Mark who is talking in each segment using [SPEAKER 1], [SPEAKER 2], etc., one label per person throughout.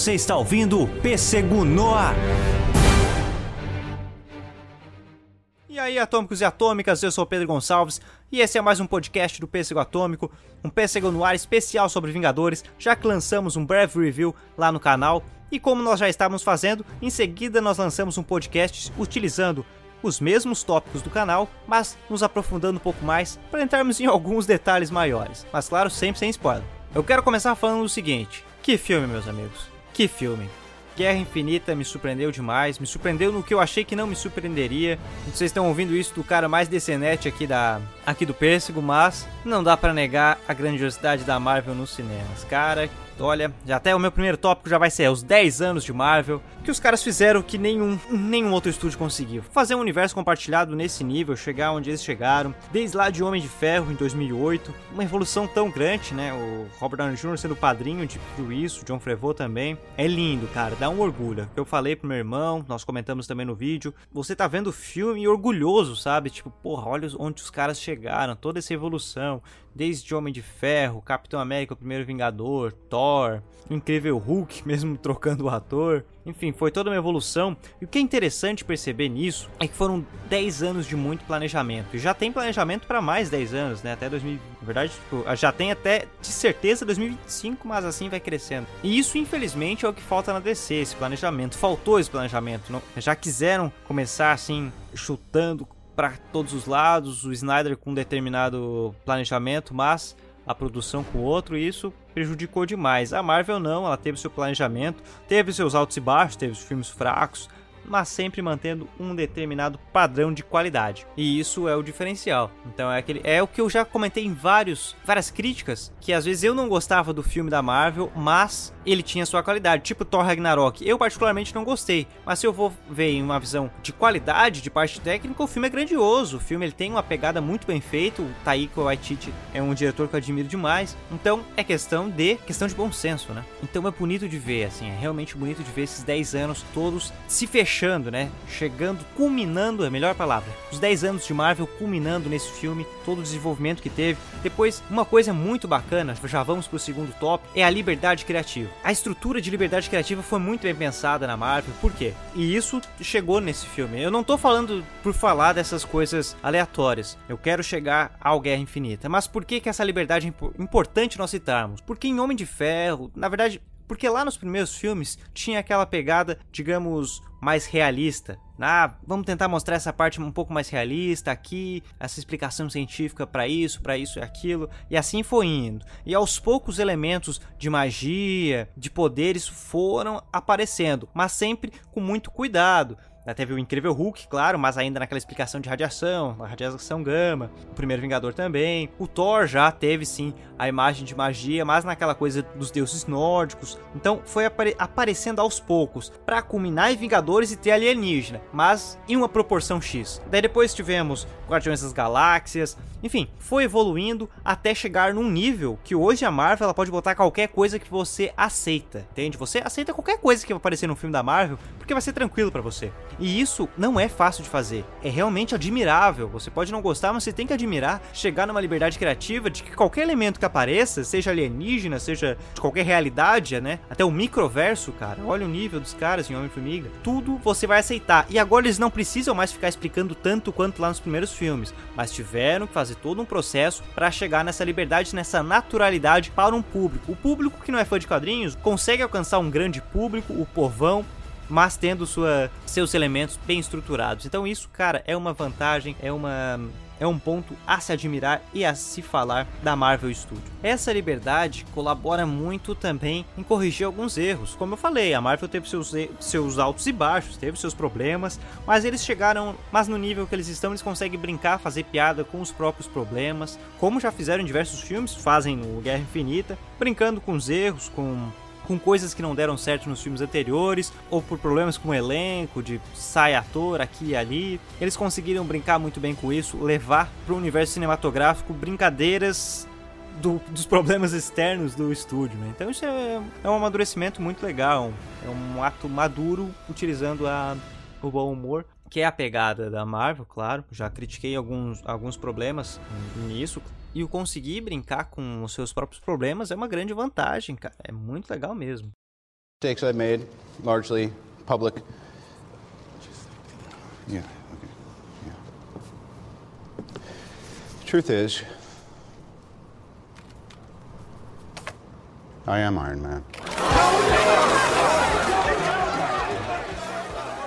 [SPEAKER 1] Você está ouvindo o no ar. E aí, atômicos e atômicas, eu sou Pedro Gonçalves e esse é mais um podcast do Pêssego Atômico, um Pêssego no ar especial sobre Vingadores, já que lançamos um breve review lá no canal. E como nós já estávamos fazendo, em seguida nós lançamos um podcast utilizando os mesmos tópicos do canal, mas nos aprofundando um pouco mais para entrarmos em alguns detalhes maiores. Mas claro, sempre sem spoiler. Eu quero começar falando o seguinte: que filme, meus amigos? Que filme! Guerra Infinita me surpreendeu demais, me surpreendeu no que eu achei que não me surpreenderia. Vocês estão ouvindo isso do cara mais decenete aqui da aqui do Pêssego, mas não dá para negar a grandiosidade da Marvel nos cinemas. Cara, olha, já até o meu primeiro tópico já vai ser os 10 anos de Marvel, que os caras fizeram que nenhum, nenhum outro estúdio conseguiu. Fazer um universo compartilhado nesse nível, chegar onde eles chegaram, desde lá de Homem de Ferro em 2008, uma evolução tão grande, né? O Robert Downey Jr. sendo padrinho de tudo isso, John Favreau também. É lindo, cara, dá um orgulho. Eu falei pro meu irmão, nós comentamos também no vídeo, você tá vendo o filme orgulhoso, sabe? Tipo, porra, olha onde os caras chegaram, toda essa evolução, desde Homem de Ferro, Capitão América, o primeiro Vingador, Thor, Incrível Hulk, mesmo trocando o ator. Enfim, foi toda uma evolução. E o que é interessante perceber nisso é que foram 10 anos de muito planejamento. E já tem planejamento para mais 10 anos, né? Até 2000. Na verdade, tipo, já tem até de certeza 2025, mas assim vai crescendo. E isso, infelizmente, é o que falta na DC, esse planejamento. Faltou esse planejamento. Não? Já quiseram começar assim, chutando para todos os lados, o Snyder com um determinado planejamento, mas a produção com outro, e isso prejudicou demais. A Marvel não, ela teve seu planejamento, teve seus altos e baixos, teve os filmes fracos, mas sempre mantendo um determinado padrão de qualidade. E isso é o diferencial. Então é aquele é o que eu já comentei em vários várias críticas, que às vezes eu não gostava do filme da Marvel, mas ele tinha sua qualidade, tipo Thor Ragnarok. Eu particularmente não gostei, mas se eu vou ver em uma visão de qualidade, de parte técnica, o filme é grandioso. O filme ele tem uma pegada muito bem feita. O Taika Waititi é um diretor que eu admiro demais. Então é questão de questão de bom senso, né? Então é bonito de ver, assim, é realmente bonito de ver esses 10 anos todos se fechando, né? Chegando, culminando, é a melhor palavra. Os 10 anos de Marvel culminando nesse filme, todo o desenvolvimento que teve. Depois, uma coisa muito bacana, já vamos pro segundo top, é a liberdade criativa. A estrutura de liberdade criativa foi muito bem pensada na Marvel, por quê? E isso chegou nesse filme. Eu não tô falando por falar dessas coisas aleatórias. Eu quero chegar ao Guerra Infinita. Mas por que, que essa liberdade é importante nós citarmos? Porque em Homem de Ferro, na verdade, porque lá nos primeiros filmes tinha aquela pegada, digamos, mais realista. Ah, vamos tentar mostrar essa parte um pouco mais realista aqui, essa explicação científica para isso, para isso e aquilo, e assim foi indo. E aos poucos elementos de magia, de poderes foram aparecendo, mas sempre com muito cuidado. Já teve o Incrível Hulk, claro, mas ainda naquela explicação de radiação, a radiação gama. O Primeiro Vingador também. O Thor já teve sim a imagem de magia, mas naquela coisa dos deuses nórdicos. Então foi apare aparecendo aos poucos, para culminar em Vingadores e ter alienígena, mas em uma proporção X. Daí depois tivemos Guardiões das Galáxias, enfim, foi evoluindo até chegar num nível que hoje a Marvel ela pode botar qualquer coisa que você aceita, entende? Você aceita qualquer coisa que vai aparecer no filme da Marvel, porque vai ser tranquilo para você. E isso não é fácil de fazer, é realmente admirável. Você pode não gostar, mas você tem que admirar, chegar numa liberdade criativa de que qualquer elemento que apareça, seja alienígena, seja de qualquer realidade, né? Até o microverso, cara. Olha o nível dos caras em Homem-Formiga. Tudo você vai aceitar. E agora eles não precisam mais ficar explicando tanto quanto lá nos primeiros filmes, mas tiveram que fazer todo um processo para chegar nessa liberdade, nessa naturalidade para um público. O público que não é fã de quadrinhos consegue alcançar um grande público, o povão, mas tendo sua, seus elementos bem estruturados. Então isso, cara, é uma vantagem, é uma é um ponto a se admirar e a se falar da Marvel Studios. Essa liberdade colabora muito também em corrigir alguns erros. Como eu falei, a Marvel teve seus, seus altos e baixos, teve seus problemas, mas eles chegaram, mas no nível que eles estão, eles conseguem brincar, fazer piada com os próprios problemas, como já fizeram em diversos filmes, fazem no Guerra Infinita, brincando com os erros, com com coisas que não deram certo nos filmes anteriores, ou por problemas com o elenco, de sai ator aqui e ali. Eles conseguiram brincar muito bem com isso, levar para o universo cinematográfico brincadeiras do, dos problemas externos do estúdio, né? Então isso é, é um amadurecimento muito legal, é um ato maduro utilizando a, o bom humor que é a pegada da Marvel, claro. Já critiquei alguns, alguns problemas nisso, e o conseguir brincar com os seus próprios problemas é uma grande vantagem, cara. É muito legal mesmo.
[SPEAKER 2] Mistakes I made, largely public. Yeah, okay. Yeah. Truth is, I am Iron Man.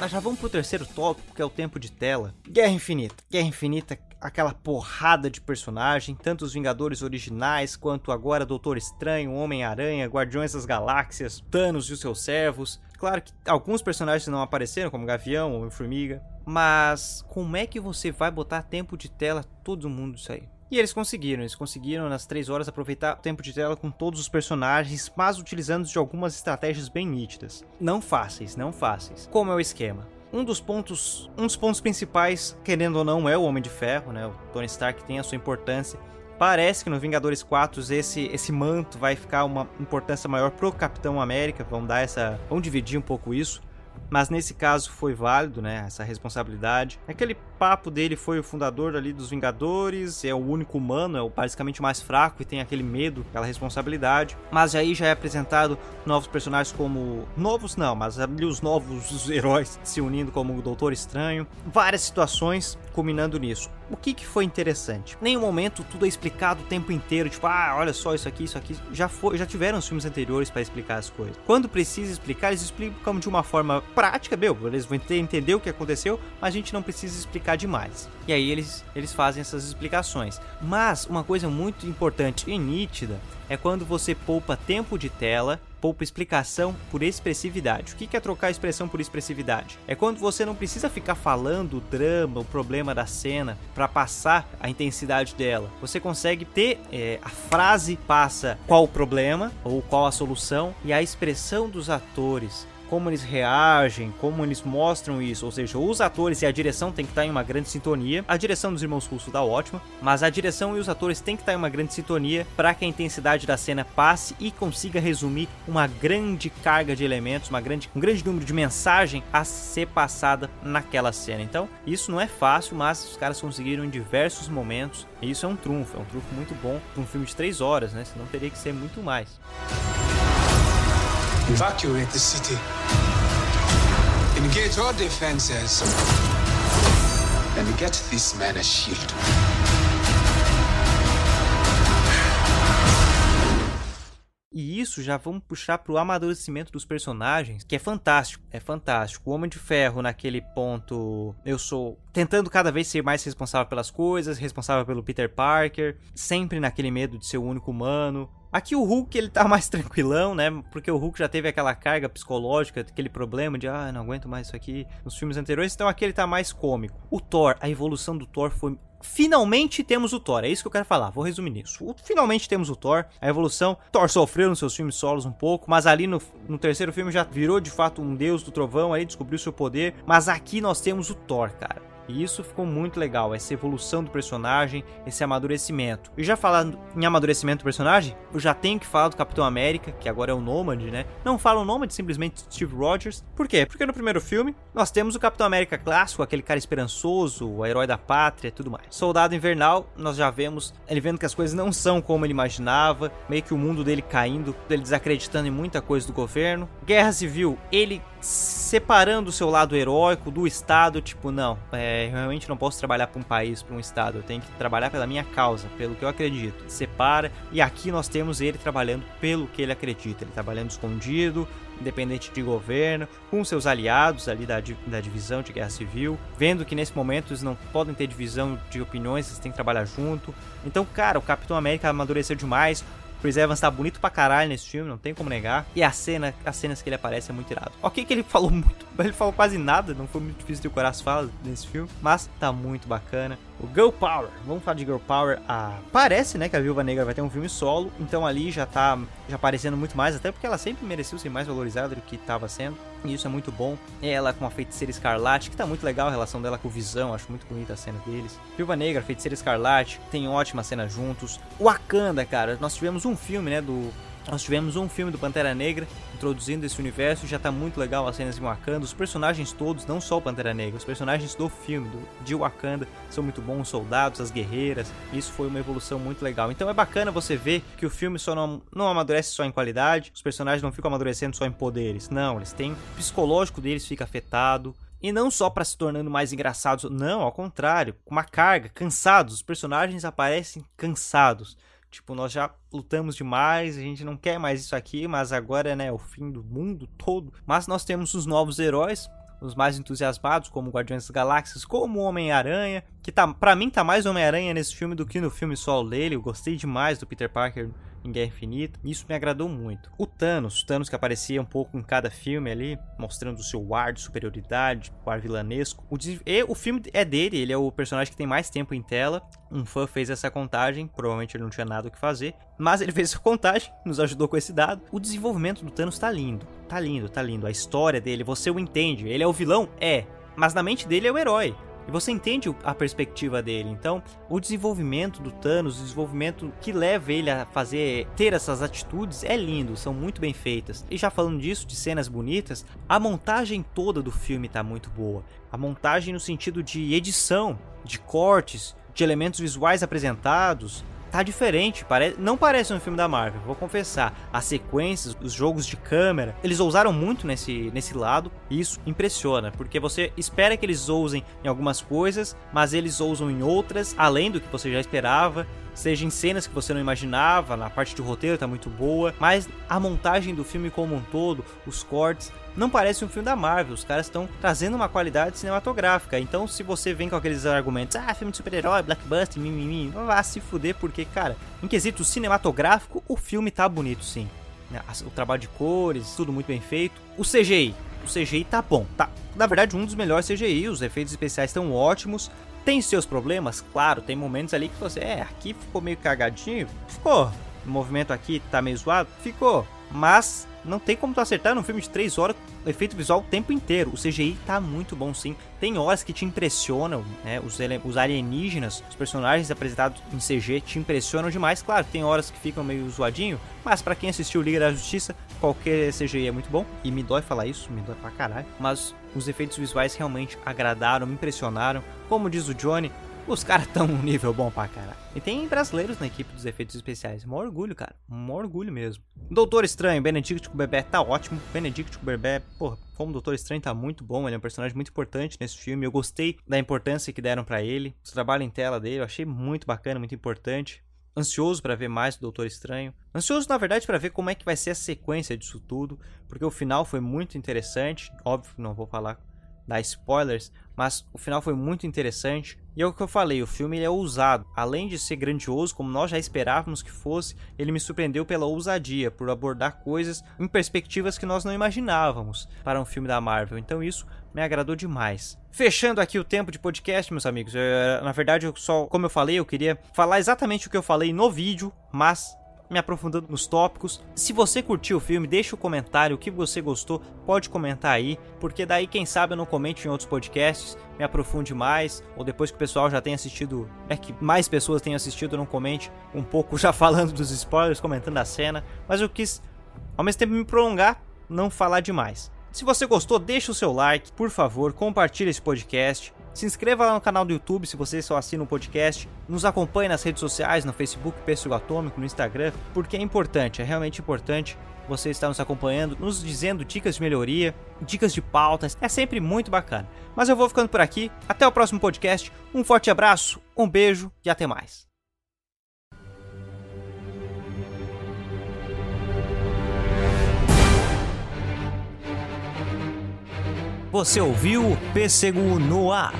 [SPEAKER 1] Nós já vamos pro terceiro tópico, que é o tempo de tela. Guerra Infinita. Guerra Infinita, aquela porrada de personagem, tanto os Vingadores originais, quanto agora Doutor Estranho, Homem-Aranha, Guardiões das Galáxias, Thanos e os seus servos. Claro que alguns personagens não apareceram, como Gavião, Homem-Formiga. Mas como é que você vai botar tempo de tela todo mundo isso aí? E eles conseguiram, eles conseguiram nas 3 horas aproveitar o tempo de tela com todos os personagens, mas utilizando de algumas estratégias bem nítidas. Não fáceis, não fáceis. Como é o esquema? Um dos pontos, um dos pontos principais, querendo ou não, é o Homem de Ferro, né? O Tony Stark tem a sua importância. Parece que no Vingadores 4 esse, esse manto vai ficar uma importância maior pro Capitão América, vão dar essa, vão dividir um pouco isso. Mas nesse caso foi válido, né? Essa responsabilidade. Aquele papo dele foi o fundador ali dos Vingadores, é o único humano, é o basicamente mais fraco e tem aquele medo, aquela responsabilidade. Mas aí já é apresentado novos personagens como novos não, mas ali os novos os heróis se unindo como o Doutor Estranho. Várias situações culminando nisso. O que, que foi interessante? Nenhum momento tudo é explicado o tempo inteiro, tipo, ah, olha só isso aqui, isso aqui. Já foi, já tiveram os filmes anteriores para explicar as coisas. Quando precisa explicar, eles explicam de uma forma prática, meu, eles vão entender o que aconteceu, mas a gente não precisa explicar demais. E aí eles, eles fazem essas explicações. Mas uma coisa muito importante e nítida é quando você poupa tempo de tela, poupa explicação por expressividade. O que é trocar expressão por expressividade? É quando você não precisa ficar falando o drama, o problema da cena para passar a intensidade dela. Você consegue ter é, a frase passa qual o problema ou qual a solução e a expressão dos atores como eles reagem, como eles mostram isso. Ou seja, os atores e a direção tem que estar em uma grande sintonia. A direção dos irmãos Russo tá ótima, mas a direção e os atores tem que estar em uma grande sintonia para que a intensidade da cena passe e consiga resumir uma grande carga de elementos, uma grande, um grande número de mensagem a ser passada naquela cena. Então, isso não é fácil, mas os caras conseguiram em diversos momentos. E isso é um trunfo, é um trunfo muito bom para um filme de três horas, né? Senão teria que ser muito mais.
[SPEAKER 3] Evacuate the city. Engage all defenses. And get this man a shield.
[SPEAKER 1] E isso já vamos puxar pro amadurecimento dos personagens, que é fantástico, é fantástico. O Homem de Ferro naquele ponto, eu sou tentando cada vez ser mais responsável pelas coisas, responsável pelo Peter Parker, sempre naquele medo de ser o único humano. Aqui o Hulk ele tá mais tranquilão, né? Porque o Hulk já teve aquela carga psicológica, aquele problema de ah, não aguento mais isso aqui nos filmes anteriores, então aqui ele tá mais cômico. O Thor, a evolução do Thor foi finalmente temos o Thor. É isso que eu quero falar. Vou resumir nisso. Finalmente temos o Thor. A evolução. Thor sofreu nos seus filmes solos um pouco, mas ali no, no terceiro filme já virou de fato um deus do trovão. Aí descobriu seu poder. Mas aqui nós temos o Thor, cara. E isso ficou muito legal, essa evolução do personagem, esse amadurecimento. E já falando em amadurecimento do personagem, eu já tenho que falar do Capitão América, que agora é o Nômade, né? Não falo o Nômade, simplesmente Steve Rogers. Por quê? Porque no primeiro filme nós temos o Capitão América clássico, aquele cara esperançoso, o herói da pátria e tudo mais. Soldado Invernal, nós já vemos ele vendo que as coisas não são como ele imaginava, meio que o mundo dele caindo, ele desacreditando em muita coisa do governo. Guerra Civil, ele separando o seu lado heróico do Estado, tipo, não, é, realmente não posso trabalhar para um país, para um Estado, eu tenho que trabalhar pela minha causa, pelo que eu acredito. Separa, e aqui nós temos ele trabalhando pelo que ele acredita, ele trabalhando escondido, independente de governo, com seus aliados ali da, da divisão de guerra civil, vendo que nesse momento eles não podem ter divisão de opiniões, eles têm que trabalhar junto. Então, cara, o Capitão América amadureceu demais, Chris Evans tá bonito pra caralho nesse filme, não tem como negar. E a cena, as cenas que ele aparece é muito irado. Ok que ele falou muito, ele falou quase nada, não foi muito difícil de decorar as falas nesse filme, mas tá muito bacana. O Girl Power, vamos falar de Girl Power. Ah, parece, né, que a Viúva Negra vai ter um filme solo, então ali já tá já aparecendo muito mais, até porque ela sempre mereceu ser mais valorizada do que estava sendo. E isso é muito bom. Ela com a feiticeira escarlate, que tá muito legal a relação dela com o Visão, acho muito bonita a cena deles. Viúva Negra, feiticeira escarlate, tem ótima cena juntos. Wakanda, cara, nós tivemos um filme, né, do nós tivemos um filme do Pantera Negra introduzindo esse universo, já tá muito legal as cenas em Wakanda, os personagens todos, não só o Pantera Negra, os personagens do filme, do, de Wakanda, são muito bons, os soldados, as guerreiras, isso foi uma evolução muito legal. Então é bacana você ver que o filme só não, não amadurece só em qualidade, os personagens não ficam amadurecendo só em poderes, não, eles têm, o psicológico deles fica afetado, e não só para se tornando mais engraçados, não, ao contrário, com uma carga, cansados, os personagens aparecem cansados. Tipo, nós já lutamos demais, a gente não quer mais isso aqui, mas agora né, é o fim do mundo todo. Mas nós temos os novos heróis, os mais entusiasmados, como Guardiões das Galáxias, como Homem-Aranha, que tá, para mim tá mais Homem-Aranha nesse filme do que no filme solo dele. Eu gostei demais do Peter Parker em Guerra Infinita. Isso me agradou muito. O Thanos, o Thanos que aparecia um pouco em cada filme ali, mostrando o seu ar de superioridade, o ar vilanesco. O, e o filme é dele, ele é o personagem que tem mais tempo em tela. Um fã fez essa contagem, provavelmente ele não tinha nada o que fazer, mas ele fez essa contagem, nos ajudou com esse dado. O desenvolvimento do Thanos tá lindo, tá lindo, tá lindo. A história dele, você o entende. Ele é o vilão? É. Mas na mente dele é o herói. E você entende a perspectiva dele. Então, o desenvolvimento do Thanos, o desenvolvimento que leva ele a fazer ter essas atitudes é lindo, são muito bem feitas. E já falando disso, de cenas bonitas, a montagem toda do filme tá muito boa. A montagem no sentido de edição, de cortes, de elementos visuais apresentados, tá diferente, pare... não parece um filme da Marvel, vou confessar. As sequências, os jogos de câmera, eles ousaram muito nesse, nesse lado, e isso impressiona, porque você espera que eles ousem em algumas coisas, mas eles ousam em outras, além do que você já esperava, seja em cenas que você não imaginava, na parte de roteiro tá muito boa, mas a montagem do filme como um todo, os cortes, não parece um filme da Marvel. Os caras estão trazendo uma qualidade cinematográfica. Então, se você vem com aqueles argumentos, ah, filme de super-herói, blockbuster, mimimi, vá se fuder, porque, cara, em quesito cinematográfico, o filme tá bonito sim. Né, o trabalho de cores, tudo muito bem feito. O CGI, o CGI tá bom, tá. Na verdade, um dos melhores CGI, os efeitos especiais estão ótimos. Tem seus problemas? Claro, tem momentos ali que você, é, aqui ficou meio cagadinho, ficou. O movimento aqui tá meio zoado, ficou. Mas não tem como tu acertar num filme de 3 horas efeito visual o tempo inteiro. O CGI tá muito bom sim. Tem horas que te impressionam, né? Os, os alienígenas, os personagens apresentados em CG te impressionam demais. Claro, tem horas que ficam meio zoadinho, mas para quem assistiu Liga da Justiça, qualquer CGI é muito bom. E me dói falar isso, me dói pra caralho. Mas os efeitos visuais realmente agradaram, me impressionaram. Como diz o Johnny, os caras tão um nível bom pra caralho. E tem brasileiros na equipe dos efeitos especiais. Mó orgulho, cara. Mó orgulho mesmo. Doutor Estranho, Benedict Cumberbatch tá ótimo. Benedict Cumberbatch, porra, como Doutor Estranho tá muito bom. Ele é um personagem muito importante nesse filme. Eu gostei da importância que deram para ele. O trabalho em tela dele, eu achei muito bacana, muito importante. Ansioso para ver mais do Doutor Estranho. Ansioso, na verdade, para ver como é que vai ser a sequência disso tudo. Porque o final foi muito interessante. Óbvio não vou falar dar spoilers, mas o final foi muito interessante. E é o que eu falei, o filme é ousado. Além de ser grandioso, como nós já esperávamos que fosse, ele me surpreendeu pela ousadia, por abordar coisas em perspectivas que nós não imaginávamos para um filme da Marvel. Então isso me agradou demais. Fechando aqui o tempo de podcast, meus amigos. Eu, na verdade, eu só, como eu falei, eu queria falar exatamente o que eu falei no vídeo, mas me aprofundando nos tópicos. Se você curtiu o filme, deixa o um comentário, o que você gostou, pode comentar aí, porque daí quem sabe eu não comente em outros podcasts, me aprofunde mais, ou depois que o pessoal já tenha assistido, é que mais pessoas tenham assistido, eu não comente um pouco já falando dos spoilers, comentando a cena, mas eu quis ao mesmo tempo me prolongar, não falar demais. Se você gostou, deixa o seu like, por favor, compartilhe esse podcast. Se inscreva lá no canal do YouTube se você só assina o um podcast. Nos acompanhe nas redes sociais, no Facebook Pêssego Atômico, no Instagram, porque é importante, é realmente importante você estar nos acompanhando, nos dizendo dicas de melhoria, dicas de pautas. É sempre muito bacana. Mas eu vou ficando por aqui. Até o próximo podcast. Um forte abraço, um beijo e até mais. Você ouviu Pêssego no ar.